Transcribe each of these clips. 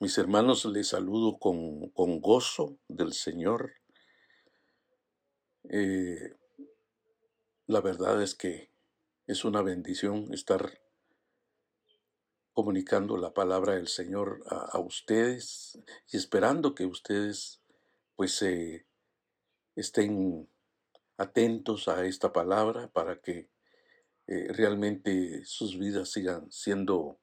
Mis hermanos, les saludo con, con gozo del Señor. Eh, la verdad es que es una bendición estar comunicando la palabra del Señor a, ustedes y esperando que ustedes pues estén atentos a esta palabra para que eh, realmente sus vidas sigan siendo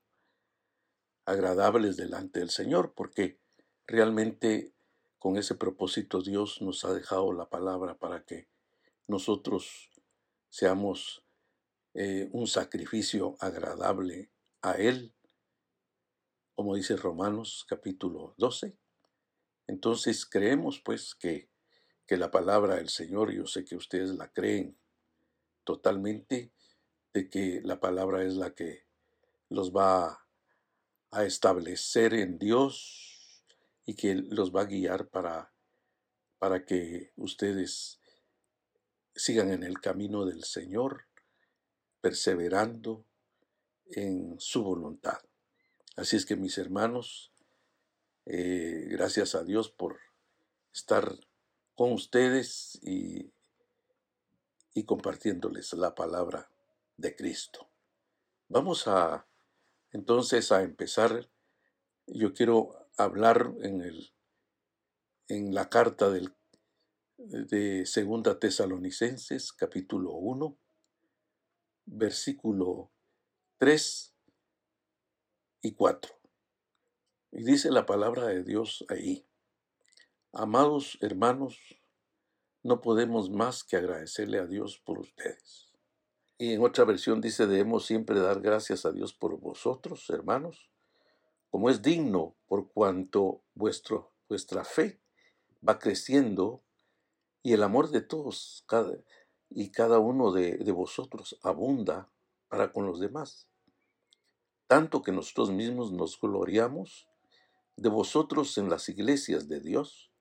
agradables delante del Señor, porque realmente con ese propósito Dios nos ha dejado la palabra para que nosotros seamos eh, un sacrificio agradable a Él, como dice Romanos capítulo 12. Entonces creemos pues que, que la palabra del Señor, yo sé que ustedes la creen totalmente, de que la palabra es la que los va a a establecer en Dios y que los va a guiar para, para que ustedes sigan en el camino del Señor, perseverando en su voluntad. Así es que mis hermanos, eh, gracias a Dios por estar con ustedes y, y compartiéndoles la palabra de Cristo. Vamos a entonces, a empezar, yo quiero hablar en, el, en la carta del, de Segunda Tesalonicenses, capítulo 1, versículo 3 y 4. Y dice la palabra de Dios ahí, amados hermanos, no podemos más que agradecerle a Dios por ustedes y en otra versión dice, debemos siempre dar gracias a Dios por vosotros, hermanos, como es digno por cuanto vuestro, vuestra fe va creciendo y el amor de todos y cada uno de, de vosotros abunda para con los demás. Tanto que nosotros mismos nos gloriamos de vosotros en las iglesias de Dios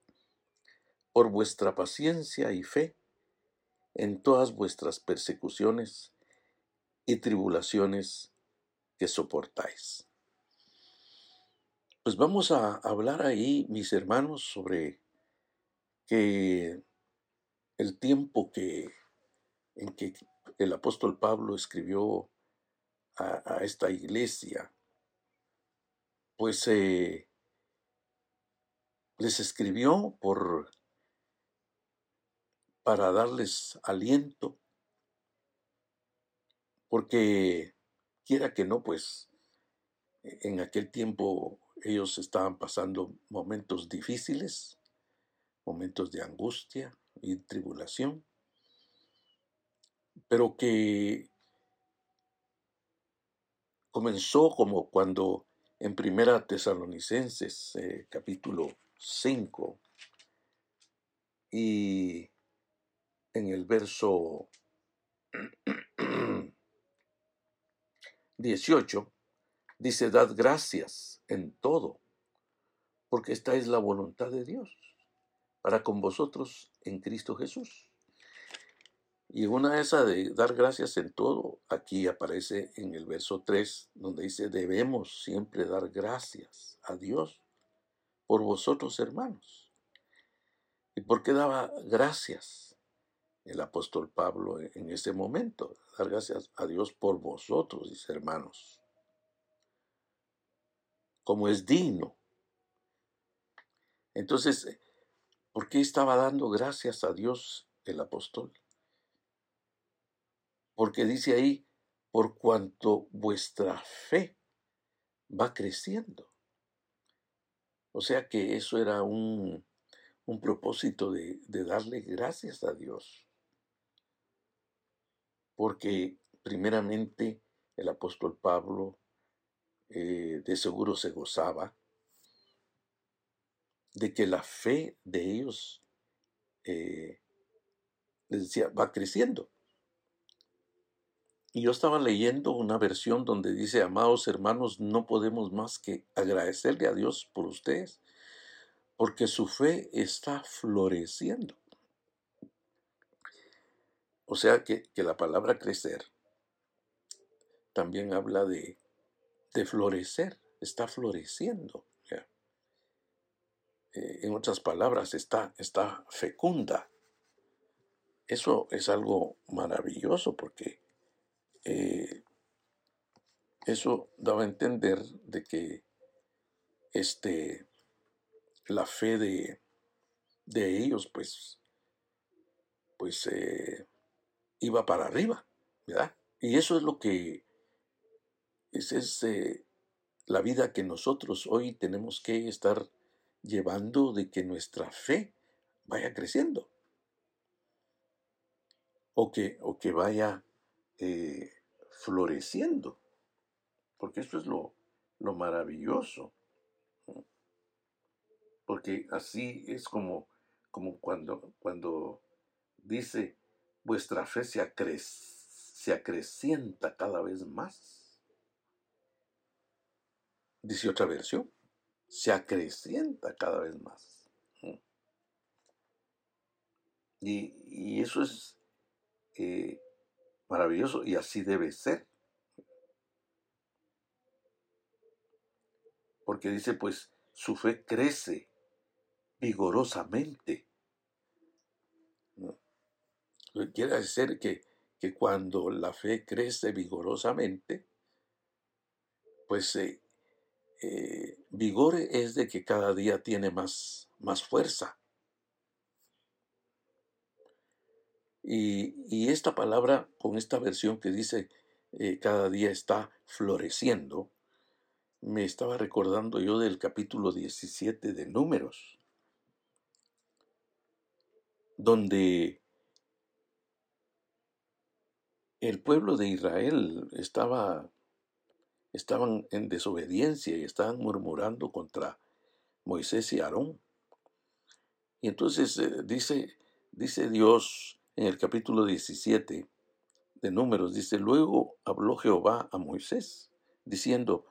por vuestra paciencia y fe en todas vuestras persecuciones y tribulaciones que soportáis. Pues vamos a hablar ahí, mis hermanos, sobre que el tiempo que en que el apóstol Pablo escribió a, esta iglesia, pues eh, les escribió por para darles aliento, porque quiera que no, pues en aquel tiempo ellos estaban pasando momentos difíciles, momentos de angustia y tribulación, pero que comenzó como cuando en Primera Tesalonicenses eh, capítulo 5 y en el verso 18 dice, dad gracias en todo, porque esta es la voluntad de Dios para con vosotros en Cristo Jesús. Y una esa de dar gracias en todo, aquí aparece en el verso 3, donde dice, debemos siempre dar gracias a Dios por vosotros hermanos. ¿Y por qué daba gracias? El apóstol Pablo e-, en ese momento. Dar gracias a Dios por vosotros, dice hermanos. Como es digno. Entonces, ¿por qué estaba dando gracias a Dios el apóstol? Porque dice ahí, por cuanto vuestra fe va creciendo. O sea que eso era un, un propósito de, de darle gracias a Dios porque primeramente el apóstol Pablo eh, de seguro se gozaba de que la fe de ellos, eh, les decía, va creciendo. Y yo estaba leyendo una versión donde dice, amados hermanos, no podemos más que agradecerle a Dios por ustedes, porque su fe está floreciendo. O sea que, la palabra crecer también habla de, de florecer, está floreciendo. eh, en otras palabras, está, está fecunda. Eso es algo maravilloso porque eh, eso daba a entender de que este, la fe de, de ellos, pues, pues eh, iba para arriba, ¿verdad? Y eso es lo que esa es eh, la vida que nosotros hoy tenemos que estar llevando de que nuestra fe vaya creciendo o que, o que vaya eh, floreciendo, porque eso es lo, lo maravilloso porque así es como, como cuando, cuando dice, vuestra fe se, se acrecienta cada vez más. Dice otra versión, se acrecienta cada vez más. Y, y eso es eh, maravilloso y así debe ser. Porque dice, pues, su fe crece vigorosamente. Quiere decir que, que cuando la fe crece vigorosamente, pues eh, eh, vigor es de que cada día tiene más, más fuerza. Y, esta palabra, con esta versión que dice eh, cada día está floreciendo, me estaba recordando yo del capítulo 17 de Números donde el pueblo de Israel estaba estaban en desobediencia y estaban murmurando contra Moisés y Aarón. Y entonces eh, dice, dice Dios en el capítulo 17 de Números, dice, luego habló Jehová a Moisés, diciendo,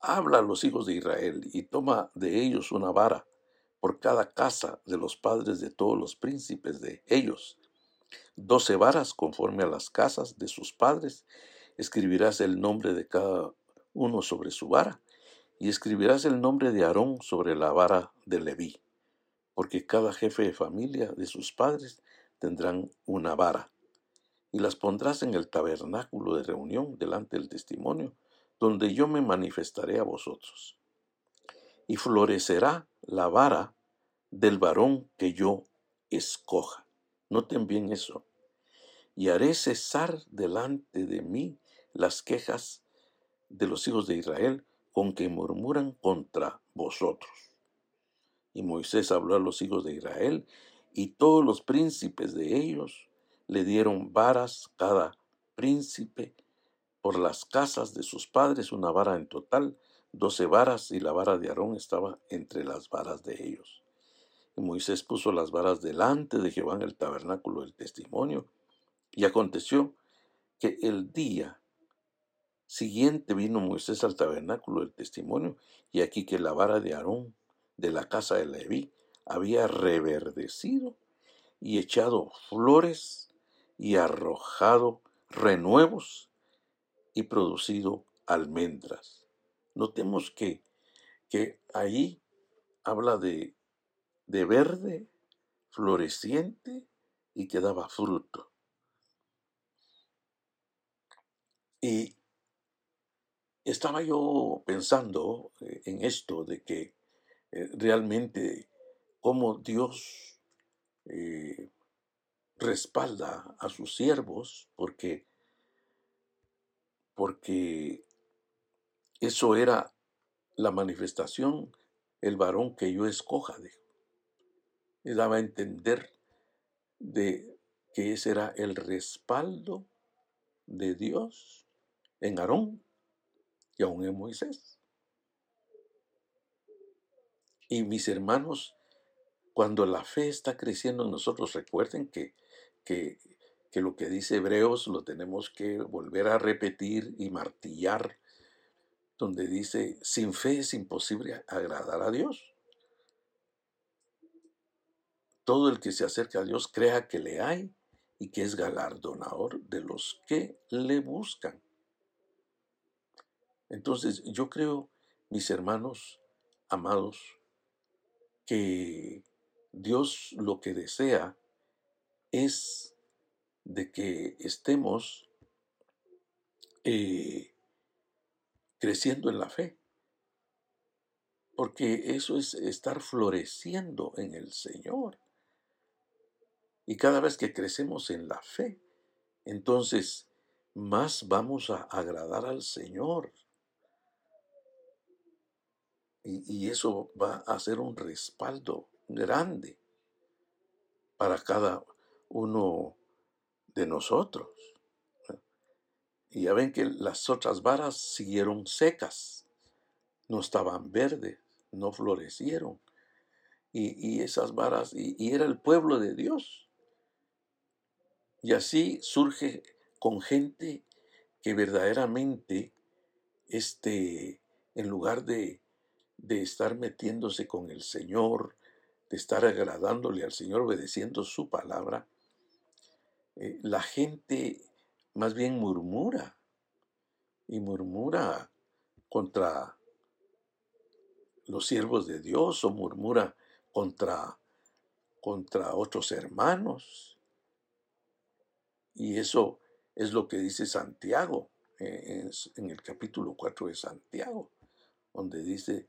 habla a los hijos de Israel y toma de ellos una vara por cada casa de los padres de todos los príncipes de ellos. Doce varas conforme a las casas de sus padres. Escribirás el nombre de cada uno sobre su vara, y escribirás el nombre de Aarón sobre la vara de Leví, porque cada jefe de familia de sus padres tendrán una vara, y las pondrás en el tabernáculo de reunión delante del testimonio, donde yo me manifestaré a vosotros. Y florecerá la vara del varón que yo escoja. Noten bien eso. Y haré cesar delante de mí las quejas de los hijos de Israel con que murmuran contra vosotros. Y Moisés habló a los hijos de Israel, y todos los príncipes de ellos le dieron varas cada príncipe por las casas de sus padres, una vara en total, doce varas, y la vara de Aarón estaba entre las varas de ellos. Moisés puso las varas delante de Jehová en el tabernáculo del testimonio, y aconteció que el día siguiente vino Moisés al tabernáculo del testimonio, y aquí que la vara de Aarón de la casa de Leví había reverdecido y echado flores y arrojado renuevos y producido almendras. Notemos que, que ahí habla de, de verde, floreciente y que daba fruto. Y estaba yo pensando eh, en esto de que eh, realmente cómo Dios eh, respalda a sus siervos porque porque eso era la manifestación, el varón que yo escoja, dijo. Daba a entender de que ese era el respaldo de Dios en Aarón y aún en Moisés. Y mis hermanos, cuando la fe está creciendo en nosotros, recuerden que, que, que lo que dice Hebreos lo tenemos que volver a repetir y martillar donde dice, sin fe es imposible agradar a Dios. Todo el que se acerca a Dios crea que le hay y que es galardonador de los que le buscan. Entonces yo creo, mis hermanos amados, que Dios lo que desea es de que estemos eh, creciendo en la fe. Porque eso es estar floreciendo en el Señor. Y cada vez que crecemos en la fe, entonces más vamos a agradar al Señor. Y, eso va a ser un respaldo grande para cada uno de nosotros. Y ya ven que las otras varas siguieron secas, no estaban verdes, no florecieron. Y, esas varas, y, era el pueblo de Dios. Y así surge con gente que verdaderamente, este, en lugar de, de estar metiéndose con el Señor, de estar agradándole al Señor, obedeciendo su palabra, eh, la gente más bien murmura y murmura contra los siervos de Dios o murmura contra, contra otros hermanos. Y eso es lo que dice Santiago eh, en, el capítulo 4 de Santiago, donde dice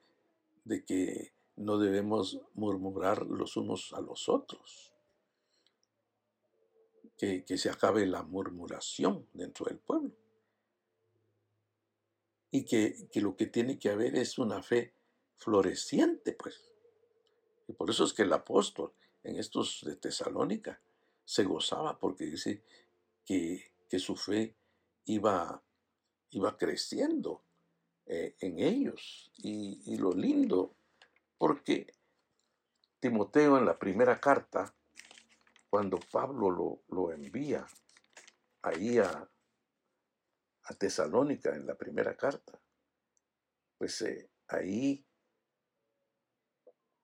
de que no debemos murmurar los unos a los otros, que, se acabe la murmuración dentro del pueblo y que, que, lo que tiene que haber es una fe floreciente, pues. Y por eso es que el apóstol en estos de Tesalónica se gozaba porque dice que, su fe iba, iba creciendo eh, en ellos. Y, lo lindo, porque Timoteo en la primera carta, cuando Pablo lo, lo envía ahí a, a, Tesalónica en la primera carta, pues eh, ahí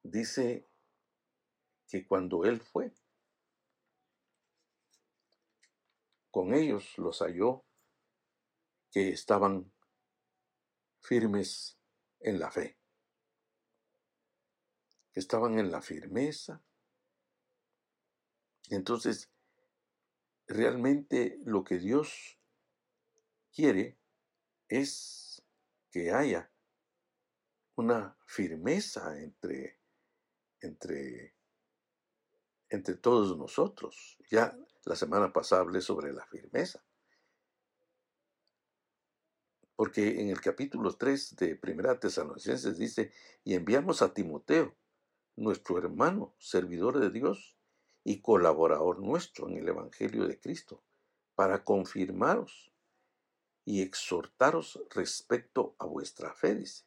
dice que cuando él fue, con ellos los halló que estaban firmes en la fe, que estaban en la firmeza. Entonces, realmente lo que Dios quiere es que haya una firmeza entre, entre, entre todos nosotros. Ya la semana pasada hablé sobre la firmeza. Porque en el capítulo 3 de Primera Tesalonicenses dice, y enviamos a Timoteo, nuestro hermano, servidor de Dios y colaborador nuestro en el Evangelio de Cristo, para confirmaros y exhortaros respecto a vuestra fe, dice,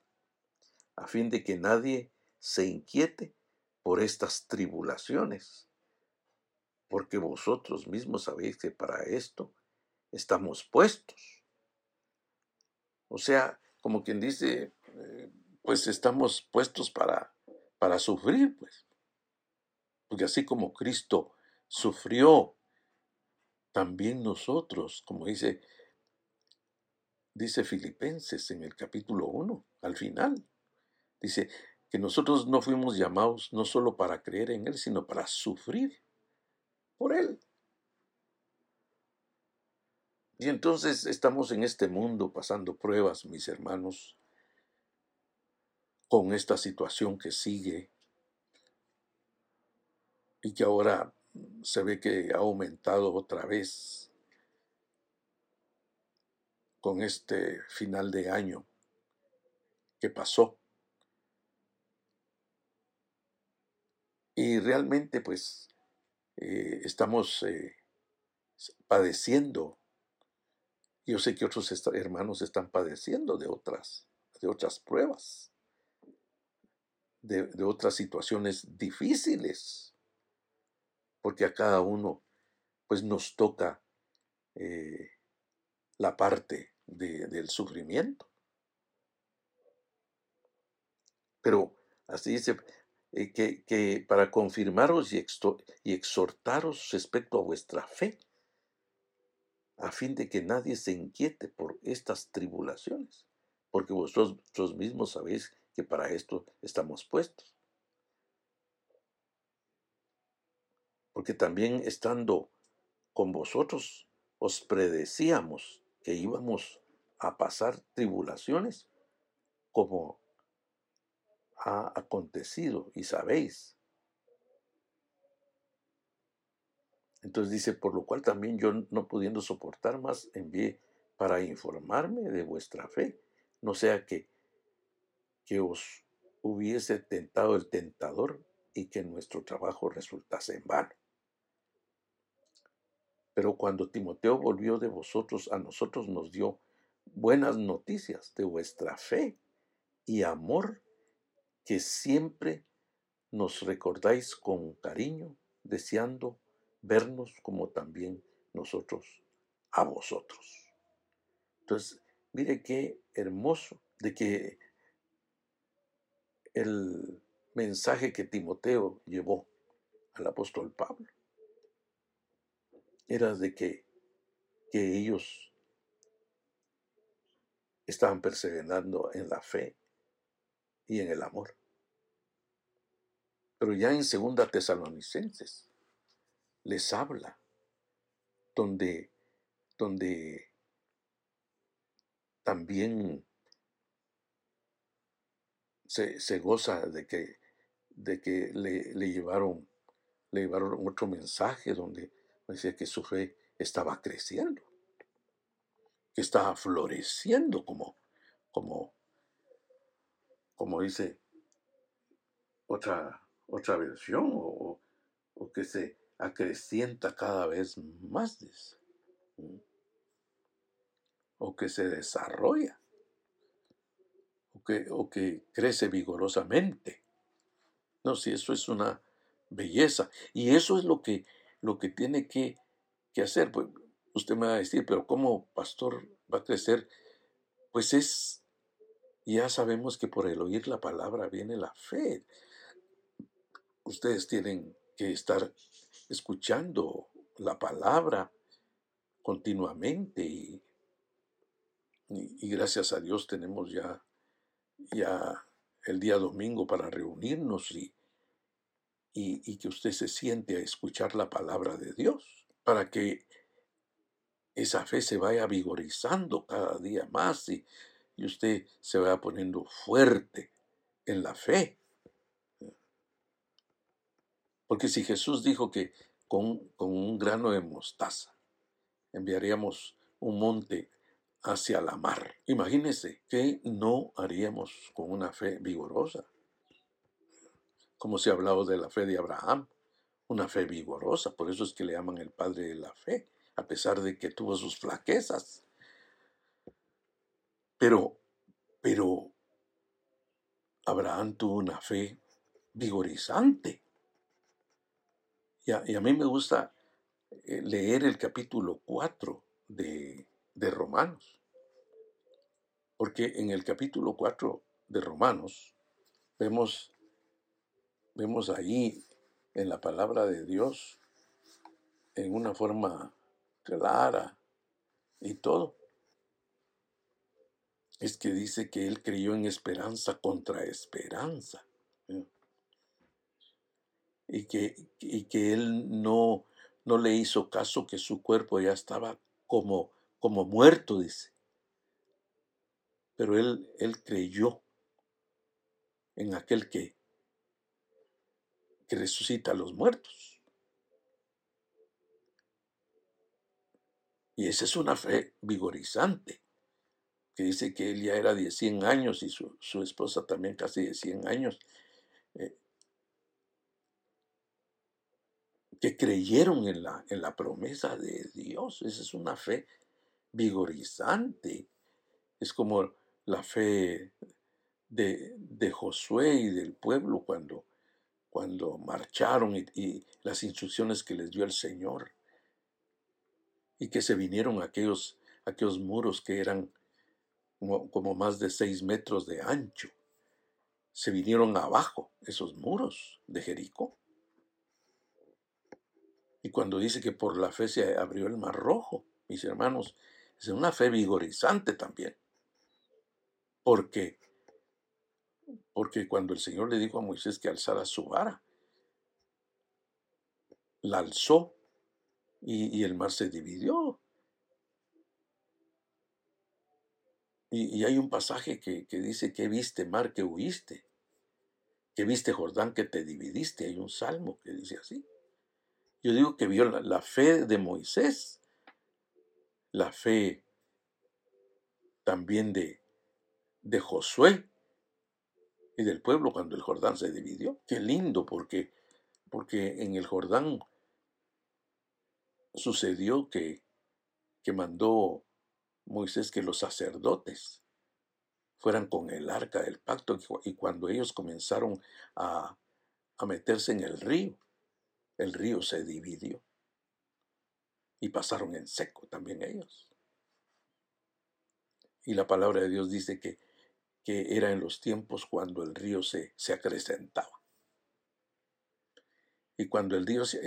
a fin de que nadie se inquiete por estas tribulaciones, porque vosotros mismos sabéis que para esto estamos puestos o sea, como quien dice, eh, pues estamos puestos para, para sufrir, pues. Porque así como Cristo sufrió, también nosotros, como dice, dice Filipenses en el capítulo 1, al final, dice que nosotros no fuimos llamados no solo para creer en Él, sino para sufrir por Él. Y entonces estamos en este mundo pasando pruebas, mis hermanos, con esta situación que sigue y que ahora se ve que ha aumentado otra vez con este final de año que pasó. Y realmente pues eh, estamos eh, padeciendo yo sé que otros hermanos están padeciendo de otras, de otras pruebas, de, otras situaciones difíciles, porque a cada uno pues nos toca eh, la parte del sufrimiento. Pero así dice, eh, que, para confirmaros y, y exhortaros respecto a vuestra fe, a fin de que nadie se inquiete por estas tribulaciones, porque vosotros mismos sabéis que para esto estamos puestos. porque también estando con vosotros os predecíamos que íbamos a pasar tribulaciones como ha acontecido y sabéis. Entonces dice, por lo cual también yo no pudiendo soportar más, envié para informarme de vuestra fe, no sea que, que os hubiese tentado el tentador y que nuestro trabajo resultase en vano. Pero cuando Timoteo volvió de vosotros, a nosotros nos dio buenas noticias de vuestra fe y amor que siempre nos recordáis con cariño, deseando vernos como también nosotros a vosotros. Entonces, mire qué hermoso de que el mensaje que Timoteo llevó al apóstol Pablo era de que, que ellos estaban perseverando en la fe y en el amor. Pero ya en segunda Tesalonicenses les habla donde, donde también se, goza de que, de que le, le, llevaron, le llevaron otro mensaje donde decía que su fe estaba creciendo, que estaba floreciendo como, como, como dice otra, otra versión, o, o que se acrecienta cada vez más, o que se desarrolla, o que, o que crece vigorosamente. No, si eso es una belleza, y eso es lo que, lo que tiene que, que hacer. Pues usted me va a decir, pero ¿cómo pastor va a crecer? Pues es, ya sabemos que por el oír la palabra viene la fe. Ustedes tienen que estar escuchando la palabra continuamente y, gracias a Dios tenemos ya, ya el día domingo para reunirnos y, y, que usted se siente a escuchar la palabra de Dios para que esa fe se vaya vigorizando cada día más y, y usted se vaya poniendo fuerte en la fe. Porque si Jesús dijo que con, un grano de mostaza enviaríamos un monte hacia la mar, imagínese que no haríamos con una fe vigorosa. Como se ha hablado de la fe de Abraham, una fe vigorosa, por eso es que le llaman el padre de la fe, a pesar de que tuvo sus flaquezas. Pero, pero Abraham tuvo una fe vigorizante. Y a, mí me gusta eh, leer el capítulo 4 de, de Romanos, porque en el capítulo 4 de Romanos vemos, vemos ahí en la palabra de Dios en una forma clara y todo. Es que dice que él creyó en esperanza contra esperanza y que, que él no, no le hizo caso que su cuerpo ya estaba como, como muerto, dice. Pero él, él creyó en aquel que, que resucita a los muertos. Y esa es una fe vigorizante, que dice que él ya era de 100 años y su, su esposa también casi de 100 años. Eh, que creyeron en la, en la promesa de Dios. Esa es una fe vigorizante. Es como la fe de, de Josué y del pueblo cuando, cuando marcharon y, las instrucciones que les dio el Señor. Y que se vinieron aquellos, aquellos muros que eran como, como más de seis metros de ancho. Se vinieron abajo esos muros de Jericó y cuando dice que por la fe se abrió el mar rojo, mis hermanos, es una fe vigorizante también. Porque, porque cuando el Señor le dijo a Moisés que alzara su vara, la alzó y, el mar se dividió. Y, hay un pasaje que, que, dice que viste mar que huiste, que viste Jordán que te dividiste. Hay un salmo que dice así. Yo digo que vio la, fe de Moisés, la fe también de, de Josué y del pueblo cuando el Jordán se dividió. Qué lindo porque, porque en el Jordán sucedió que, que mandó Moisés que los sacerdotes fueran con el arca del pacto y cuando ellos comenzaron a, a meterse en el río, el río se dividió y pasaron en seco también ellos. Y la palabra de Dios dice que, que era en los tiempos cuando el río se, se acrecentaba. Y cuando el río, se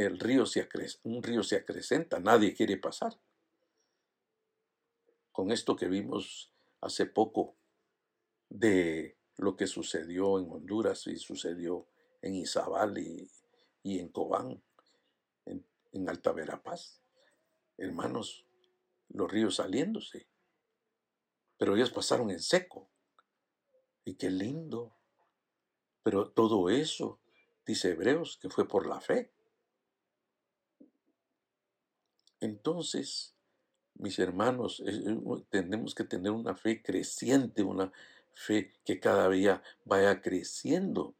un río se acrecenta, nadie quiere pasar. Con esto que vimos hace poco de lo que sucedió en Honduras y sucedió en Izabal y, y en Cobán, en, en Alta Verapaz. Hermanos, los ríos saliéndose. Pero ellos pasaron en seco. Y qué lindo. Pero todo eso, dice Hebreos, que fue por la fe. Entonces, mis hermanos, tenemos que tener una fe creciente, una fe que cada día vaya creciendo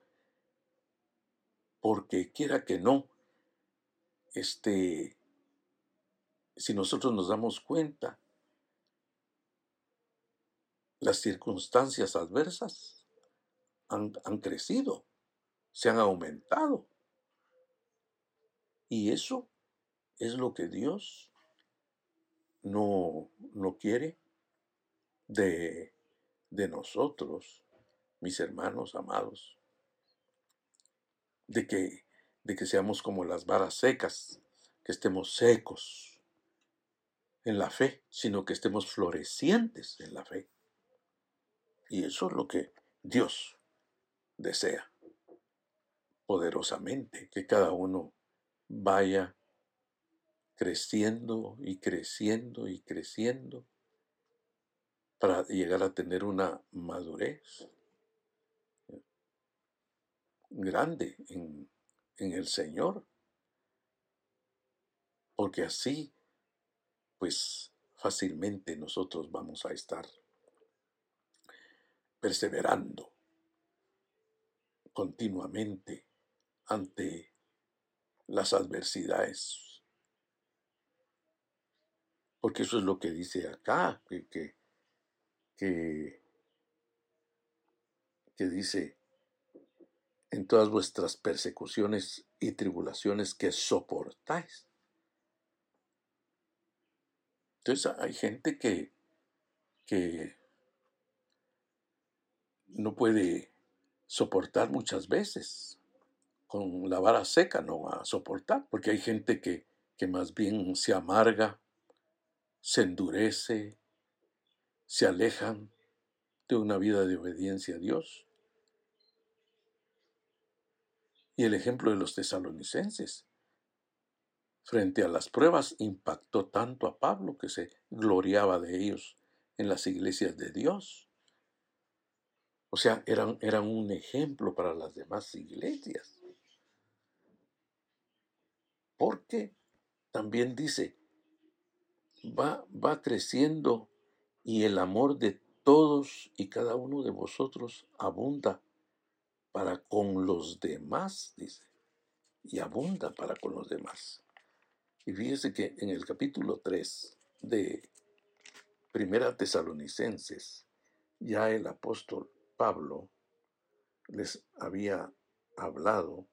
porque quiera que no, este, si nosotros nos damos cuenta, las circunstancias adversas han, han crecido, se han aumentado. Y eso es lo que Dios no, no quiere de, de nosotros, mis hermanos amados de que, de que seamos como las varas secas, que estemos secos en la fe, sino que estemos florecientes en la fe. Y eso es lo que Dios desea poderosamente, que cada uno vaya creciendo y creciendo y creciendo para llegar a tener una madurez grande en, el Señor. Porque así, pues fácilmente nosotros vamos a estar perseverando continuamente ante las adversidades. Porque eso es lo que dice acá, que, que, que, que dice, en todas vuestras persecuciones y tribulaciones que soportáis. Entonces hay gente que, que no puede soportar muchas veces. Con la vara seca no va a soportar, porque hay gente que, que más bien se amarga, se endurece, se alejan de una vida de obediencia a Dios. Y el ejemplo de los tesalonicenses frente a las pruebas impactó tanto a Pablo que se gloriaba de ellos en las iglesias de Dios. O sea, eran, eran un ejemplo para las demás iglesias. Porque también dice, va, va creciendo y el amor de todos y cada uno de vosotros abunda para con los demás, dice, y abunda para con los demás. Y fíjese que en el capítulo 3 de Primera Tesalonicenses, ya el apóstol Pablo les había hablado,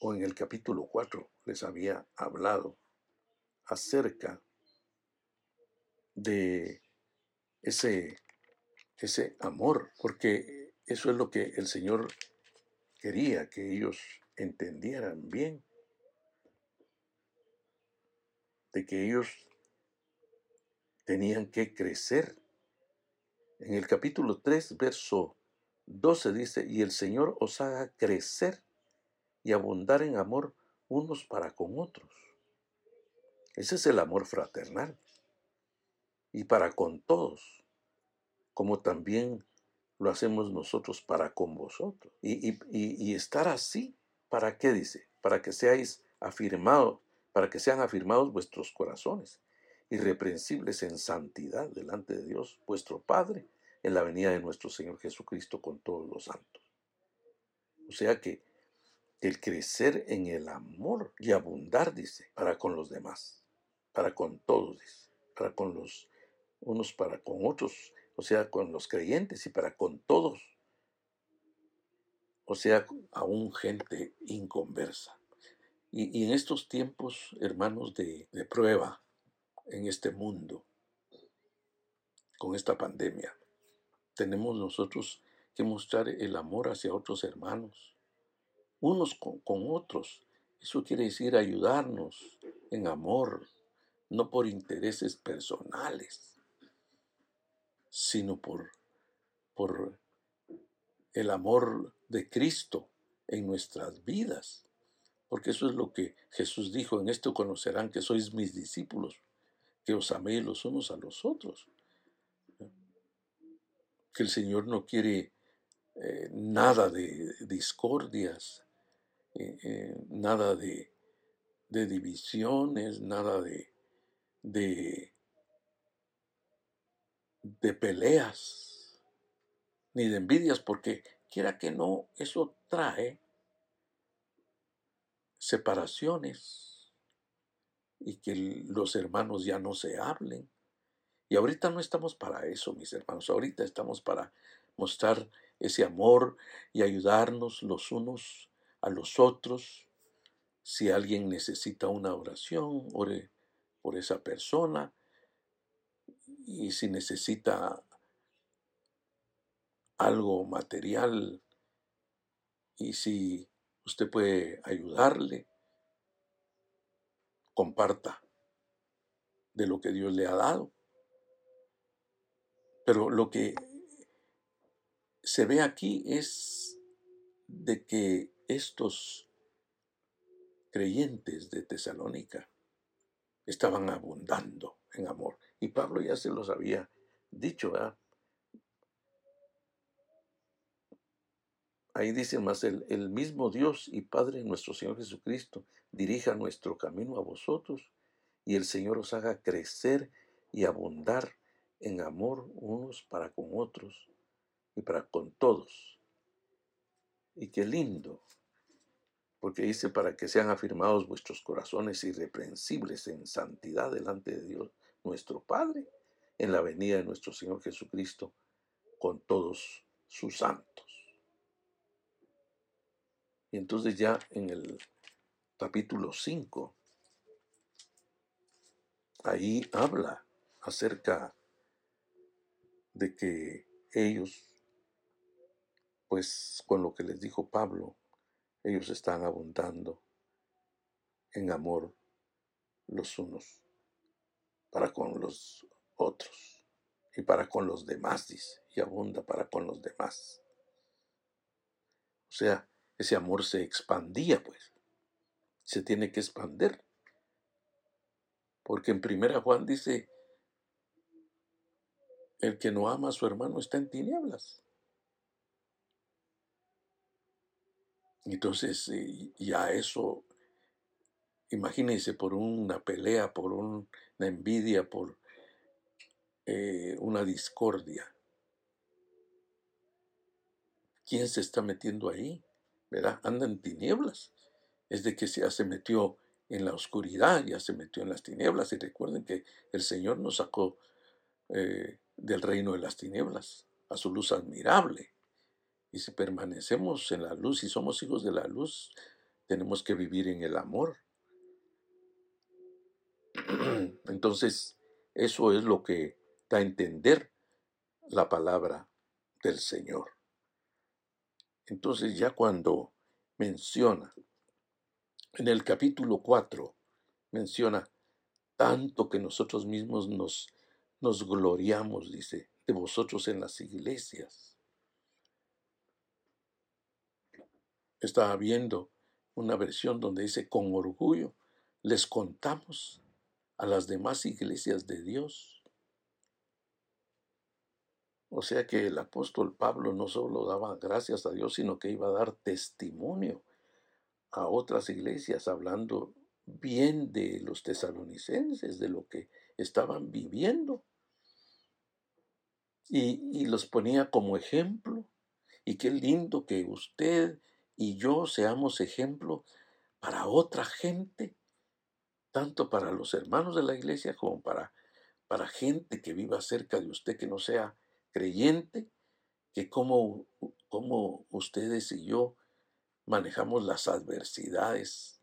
o en el capítulo 4 les había hablado acerca de ese, ese amor, porque eso es lo que el Señor quería que ellos entendieran bien, de que ellos tenían que crecer. En el capítulo 3, verso 12 dice, y el Señor os haga crecer y abundar en amor unos para con otros. Ese es el amor fraternal. Y para con todos, como también lo hacemos nosotros para con vosotros. Y, estar así, ¿para qué dice? Para que seáis afirmados, para que sean afirmados vuestros corazones, irreprensibles en santidad delante de Dios, vuestro Padre, en la venida de nuestro Señor Jesucristo con todos los santos. O sea que el crecer en el amor y abundar, dice, para con los demás, para con todos, dice, para con los unos para con otros, o sea, con los creyentes y para con todos, o sea, aún gente inconversa. Y, en estos tiempos, hermanos, de, de prueba en este mundo, con esta pandemia, tenemos nosotros que mostrar el amor hacia otros hermanos, unos con, otros. Eso quiere decir ayudarnos en amor, no por intereses personales, sino por, por el amor de Cristo en nuestras vidas. Porque eso es lo que Jesús dijo, en esto conocerán que sois mis discípulos, que os améis los unos a los otros. Que el Señor no quiere eh, nada de discordias, eh, eh, nada de, divisiones, nada de, de, de peleas, ni de envidias, porque quiera que no, eso trae separaciones y que los hermanos ya no se hablen. Y ahorita no estamos para eso, mis hermanos, ahorita estamos para mostrar ese amor y ayudarnos los unos a los otros. Si alguien necesita una oración, ore por esa persona. Y si necesita algo material y si usted puede ayudarle, comparta de lo que Dios le ha dado. Pero lo que se ve aquí es de que estos creyentes de Tesalónica estaban abundando en amor. Y Pablo ya se los había dicho, Ahí dice más, el, el, mismo Dios y Padre nuestro Señor Jesucristo dirija nuestro camino a vosotros y el Señor os haga crecer y abundar en amor unos para con otros y para con todos. Y qué lindo porque dice para que sean afirmados vuestros corazones irreprensibles en santidad delante de Dios nuestro Padre en la venida de nuestro Señor Jesucristo con todos sus santos. Y entonces ya en el capítulo 5, ahí habla acerca de que ellos, pues con lo que les dijo Pablo, ellos están abundando en amor los unos para con los otros y para con los demás, dice, y abunda para con los demás. O sea, ese amor se expandía, pues, se tiene que expander. Porque en primera Juan dice, el que no ama a su hermano está en tinieblas. Entonces, eh, ya eso, imagínense por una pelea, por una envidia, por eh, una discordia. ¿Quién se está metiendo ahí? ¿Verdad? Anda en tinieblas. Es de que ya se metió en la oscuridad, ya se metió en las tinieblas. Y recuerden que el Señor nos sacó eh, del reino de las tinieblas a su luz admirable. Y si permanecemos en la luz y somos hijos de la luz, tenemos que vivir en el amor. Entonces, eso es lo que da a entender la palabra del Señor. Entonces, ya cuando menciona, en el capítulo 4, menciona tanto que nosotros mismos nos, nos gloriamos, dice, de vosotros en las iglesias estaba viendo una versión donde dice, con orgullo les contamos a las demás iglesias de Dios. O sea que el apóstol Pablo no solo daba gracias a Dios, sino que iba a dar testimonio a otras iglesias hablando bien de los tesalonicenses, de lo que estaban viviendo. Y, y los ponía como ejemplo. Y qué lindo que usted y yo seamos ejemplo para otra gente, tanto para los hermanos de la iglesia como para, para gente que viva cerca de usted que no sea creyente, que como, como ustedes y yo manejamos las adversidades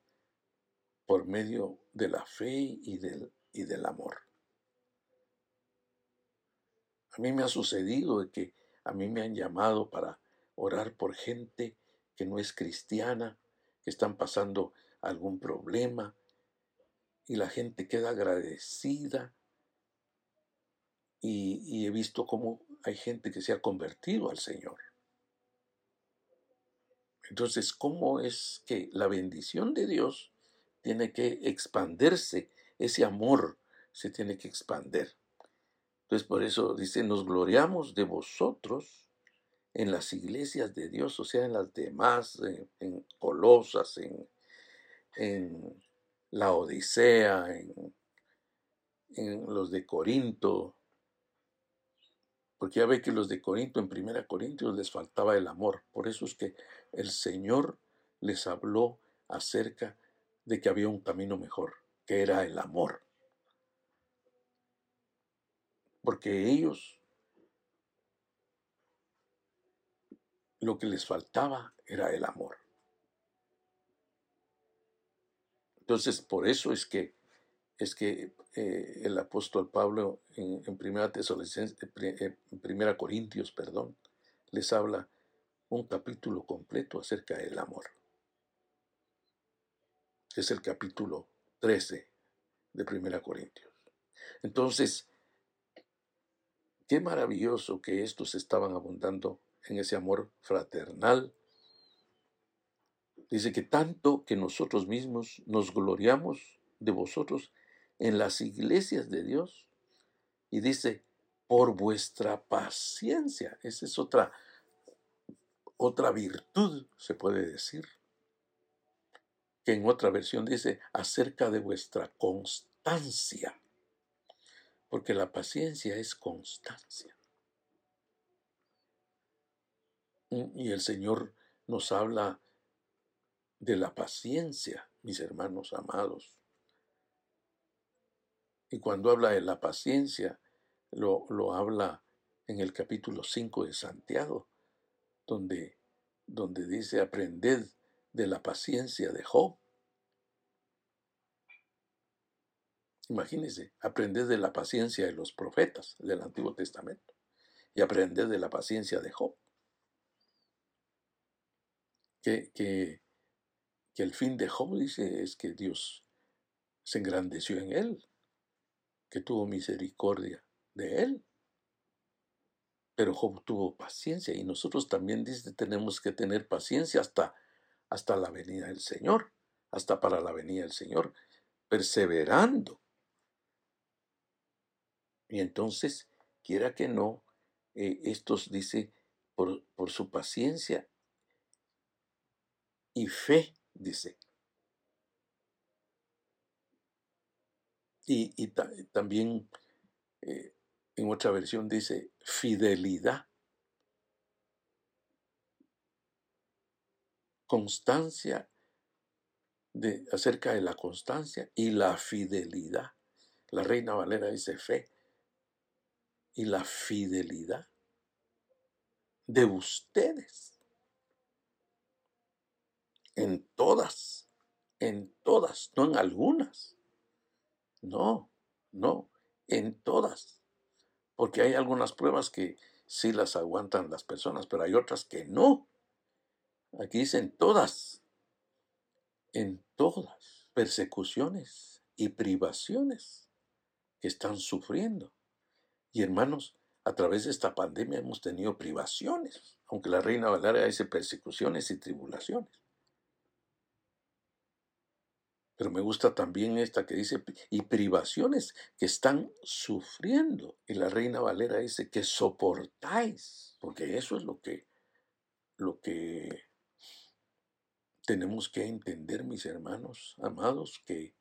por medio de la fe y del, y del amor. A mí me ha sucedido de que a mí me han llamado para orar por gente que no es cristiana, que están pasando algún problema, y la gente queda agradecida. Y, he visto cómo hay gente que se ha convertido al Señor. Entonces, ¿cómo es que la bendición de Dios tiene que expandirse? Ese amor se tiene que expander. Entonces, por eso dice, nos gloriamos de vosotros en las iglesias de Dios, o sea, en las demás, en, Colosas, en, la Odisea, en, los de Corinto, porque ya ve que los de Corinto, en Primera Corintios, les faltaba el amor. Por eso es que el Señor les habló acerca de que había un camino mejor, que era el amor. Porque ellos lo que les faltaba era el amor. Entonces, por eso es que es que eh, el apóstol Pablo en, primera, eh, en primera Corintios, perdón, les habla un capítulo completo acerca del amor. Es el capítulo 13 de Primera Corintios. Entonces, qué maravilloso que estos estaban abundando en ese amor fraternal. Dice que tanto que nosotros mismos nos gloriamos de vosotros en las iglesias de Dios. Y dice, por vuestra paciencia. Esa es otra, otra virtud, se puede decir. Que en otra versión dice, acerca de vuestra constancia. Porque la paciencia es constancia. Y el Señor nos habla de la paciencia, mis hermanos amados. Y cuando habla de la paciencia, lo, lo habla en el capítulo 5 de Santiago, donde, donde dice, aprended de la paciencia de Job. Imagínense, aprended de la paciencia de los profetas del Antiguo Testamento y aprended de la paciencia de Job. Que, que, que el fin de Job dice es que Dios se engrandeció en él que tuvo misericordia de él. Pero Job tuvo paciencia y nosotros también dice, tenemos que tener paciencia hasta, hasta la venida del Señor, hasta para la venida del Señor, perseverando. Y entonces, quiera que no, eh, estos dice, por, por su paciencia y fe, dice, Y, también eh, en otra versión dice fidelidad. Constancia de, acerca de la constancia y la fidelidad. La reina Valera dice fe y la fidelidad de ustedes. En todas, en todas, no en algunas. No, no, en todas. Porque hay algunas pruebas que sí las aguantan las personas, pero hay otras que no. Aquí dicen todas, en todas, persecuciones y privaciones que están sufriendo. Y hermanos, a través de esta pandemia hemos tenido privaciones, aunque la reina Valeria dice persecuciones y tribulaciones. Pero me gusta también esta que dice, y privaciones que están sufriendo. Y la reina Valera dice que soportáis, porque eso es lo que, lo que tenemos que entender, mis hermanos amados, que,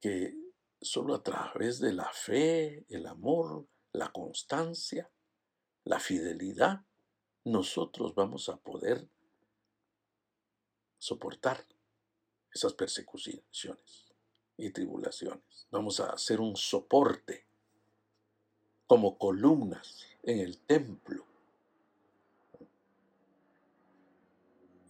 que solo a través de la fe, el amor, la constancia, la fidelidad, nosotros vamos a poder soportar esas persecuciones y tribulaciones. Vamos a hacer un soporte como columnas en el templo.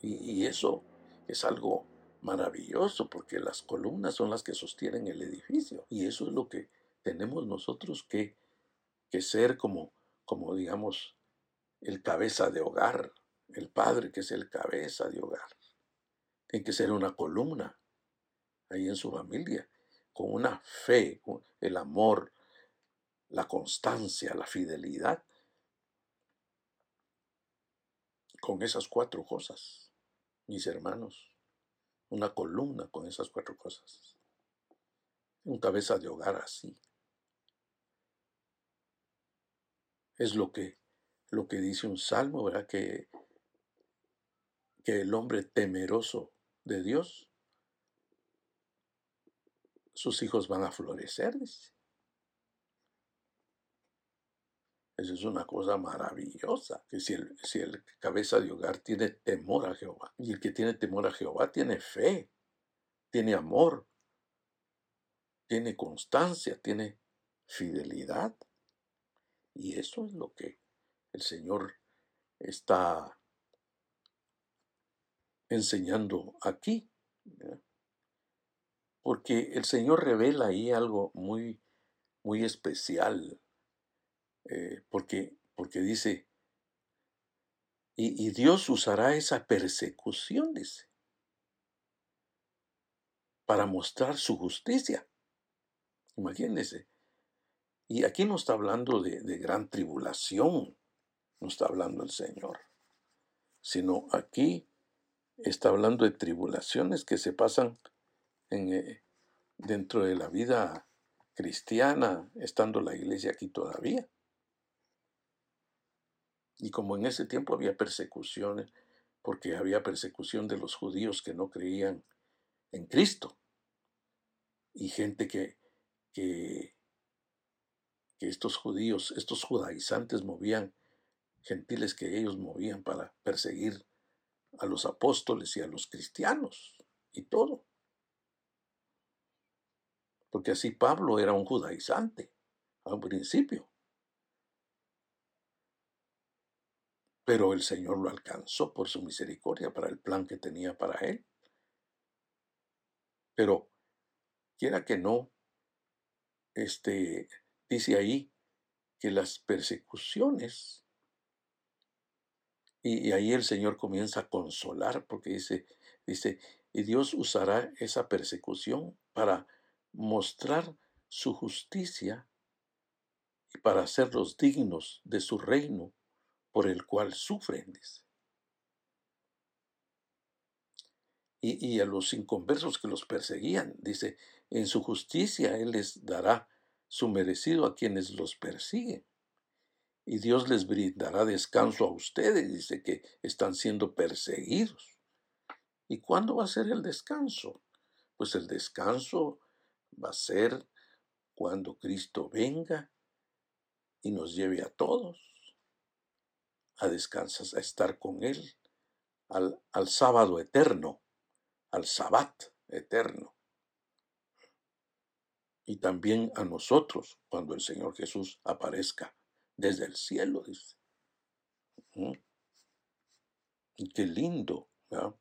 Y, eso es algo maravilloso porque las columnas son las que sostienen el edificio. Y eso es lo que tenemos nosotros que, que ser como, como, digamos, el cabeza de hogar, el padre que es el cabeza de hogar. Tiene que ser una columna ahí en su familia, con una fe, el amor, la constancia, la fidelidad. Con esas cuatro cosas, mis hermanos, una columna con esas cuatro cosas. Un cabeza de hogar así. Es lo que, lo que dice un salmo, ¿verdad? Que, que el hombre temeroso de Dios, sus hijos van a florecer. Eso es una cosa maravillosa, que si el, si el cabeza de hogar tiene temor a Jehová, y el que tiene temor a Jehová tiene fe, tiene amor, tiene constancia, tiene fidelidad. Y eso es lo que el Señor está enseñando aquí. Porque el Señor revela ahí algo muy, muy especial. Eh, porque, porque dice, y, Dios usará esa persecución, dice, para mostrar su justicia. Imagínense. Y aquí no está hablando de gran tribulación, no está hablando el Señor, sino aquí está hablando de tribulaciones que se pasan en, eh, dentro de la vida cristiana, estando la iglesia aquí todavía. Y como en ese tiempo había persecuciones, porque había persecución de los judíos que no creían en Cristo, y gente que, que, que estos judíos, estos judaizantes movían, gentiles que ellos movían para perseguir a los apóstoles y a los cristianos y todo. Porque así Pablo era un judaizante al principio. Pero el Señor lo alcanzó por su misericordia para el plan que tenía para él. Pero quiera que no, este dice ahí que las persecuciones y, ahí el Señor comienza a consolar porque dice, dice, y Dios usará esa persecución para mostrar su justicia y para hacerlos dignos de su reino por el cual sufren. Y, y, a los inconversos que los perseguían, dice, en su justicia Él les dará su merecido a quienes los persiguen y Dios les brindará descanso a ustedes. Dice que están siendo perseguidos. ¿Y cuándo va a ser el descanso? Pues el descanso va a ser cuando Cristo venga y nos lleve a todos a descansar, a estar con Él, al, al sábado eterno, al sabbat eterno. Y también a nosotros cuando el Señor Jesús aparezca desde el cielo, dice. Y qué lindo, ¿verdad?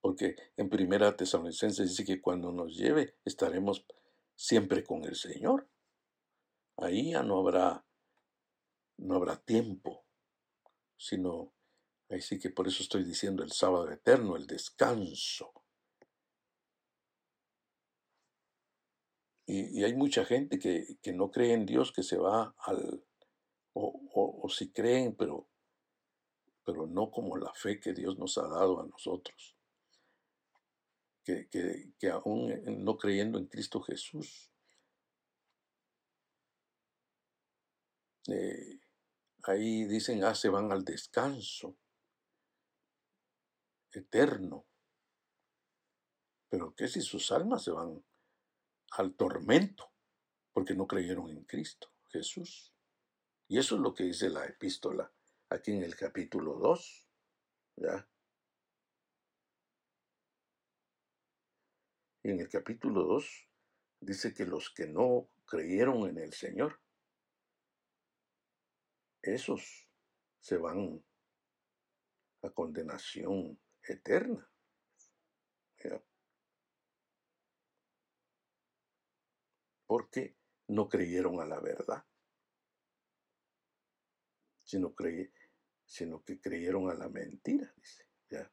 Porque en Primera Tesalonicenses dice que cuando nos lleve estaremos siempre con el Señor. Ahí ya no habrá, no habrá tiempo, sino ahí sí que por eso estoy diciendo el sábado eterno, el descanso. Y, y hay mucha gente que, que no cree en Dios que se va al, o, si creen, pero, pero no como la fe que Dios nos ha dado a nosotros. que, que, aún no creyendo en Cristo Jesús, eh, ahí dicen, ah, se van al descanso eterno. Pero ¿qué si sus almas se van al tormento? Porque no creyeron en Cristo Jesús. Y eso es lo que dice la epístola aquí en el capítulo 2. ¿ya? Y en el capítulo 2 dice que los que no creyeron en el Señor, esos se van a condenación eterna. Porque no creyeron a la verdad, sino, sino que creyeron a la mentira, dice. ¿ya?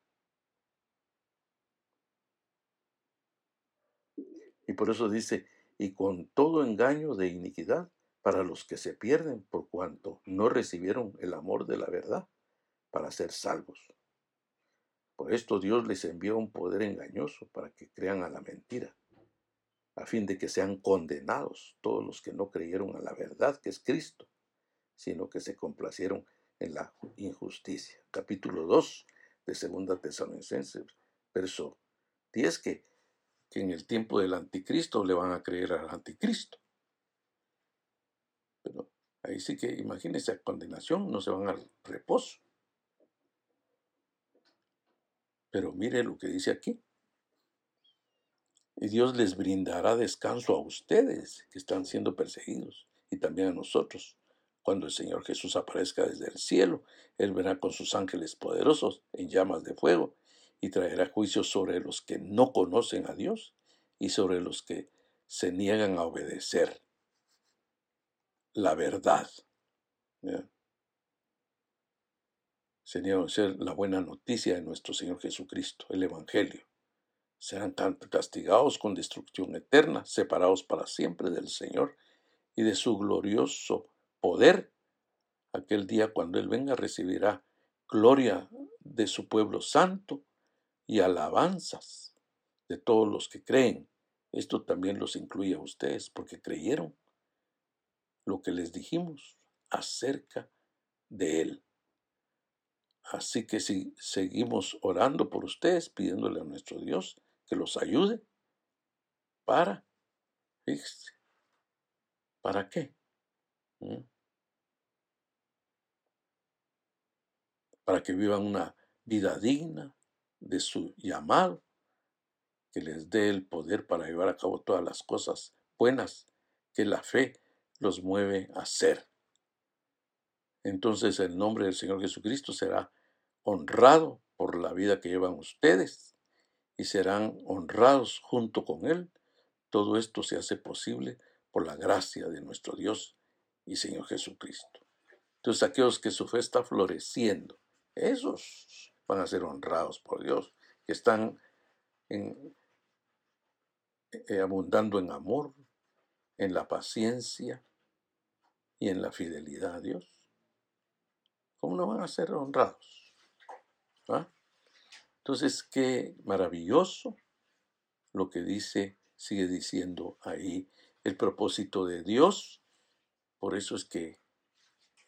Y por eso dice, y con todo engaño de iniquidad para los que se pierden por cuanto no recibieron el amor de la verdad para ser salvos. Por esto Dios les envió un poder engañoso para que crean a la mentira, a fin de que sean condenados todos los que no creyeron a la verdad que es Cristo, sino que se complacieron en la injusticia. Capítulo 2 de Segunda Tesalonicenses, verso 10, que, que en el tiempo del anticristo le van a creer al anticristo. Pero ahí sí que imagínense a condenación, no se van al reposo. Pero mire lo que dice aquí. Y Dios les brindará descanso a ustedes que están siendo perseguidos y también a nosotros. Cuando el Señor Jesús aparezca desde el cielo, Él verá con sus ángeles poderosos en llamas de fuego y traerá juicio sobre los que no conocen a Dios y sobre los que se niegan a obedecer la verdad sería ser la buena noticia de nuestro Señor Jesucristo, el Evangelio. Serán castigados con destrucción eterna, separados para siempre del Señor y de su glorioso poder. Aquel día cuando Él venga recibirá gloria de su pueblo santo y alabanzas de todos los que creen. Esto también los incluye a ustedes porque creyeron lo que les dijimos acerca de Él. Así que si seguimos orando por ustedes, pidiéndole a nuestro Dios que los ayude para, fíjese, ¿para qué? ¿Mm? Para que vivan una vida digna de su llamado, que les dé el poder para llevar a cabo todas las cosas buenas que la fe los mueve a hacer entonces el nombre del Señor Jesucristo será honrado por la vida que llevan ustedes y serán honrados junto con Él. Todo esto se hace posible por la gracia de nuestro Dios y Señor Jesucristo. Entonces aquellos que su fe está floreciendo, esos van a ser honrados por Dios, que están en, eh, abundando en amor, en la paciencia y en la fidelidad a Dios. ¿Cómo no van a ser honrados? ¿Ah? Entonces, qué maravilloso lo que dice, sigue diciendo ahí el propósito de Dios. Por eso es que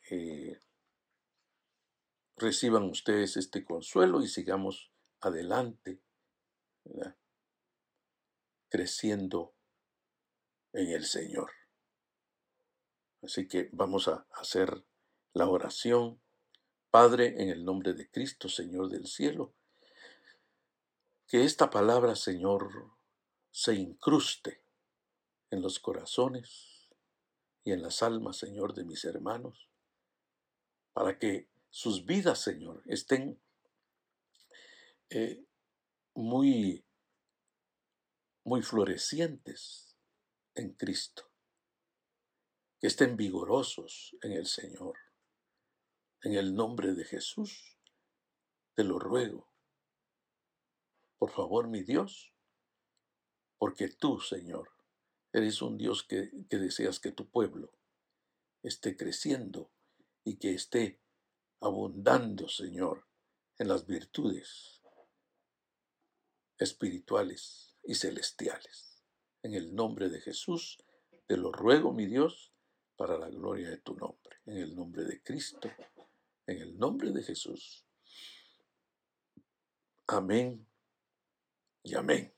eh, reciban ustedes este consuelo y sigamos adelante, creciendo en el Señor. Así que vamos a hacer la oración Padre, en el nombre de Cristo, Señor del cielo, que esta palabra, Señor, se incruste en los corazones y en las almas, Señor, de mis hermanos, para que sus vidas, Señor, estén eh, muy, muy florecientes en Cristo, que estén vigorosos en el Señor en el nombre de Jesús, te lo ruego. Por favor, mi Dios, porque tú, Señor, eres un Dios que, que deseas que tu pueblo esté creciendo y que esté abundando, Señor, en las virtudes espirituales y celestiales. En el nombre de Jesús, te lo ruego, mi Dios, para la gloria de tu nombre. En el nombre de Cristo, en el nombre de Jesús. Amén y amén.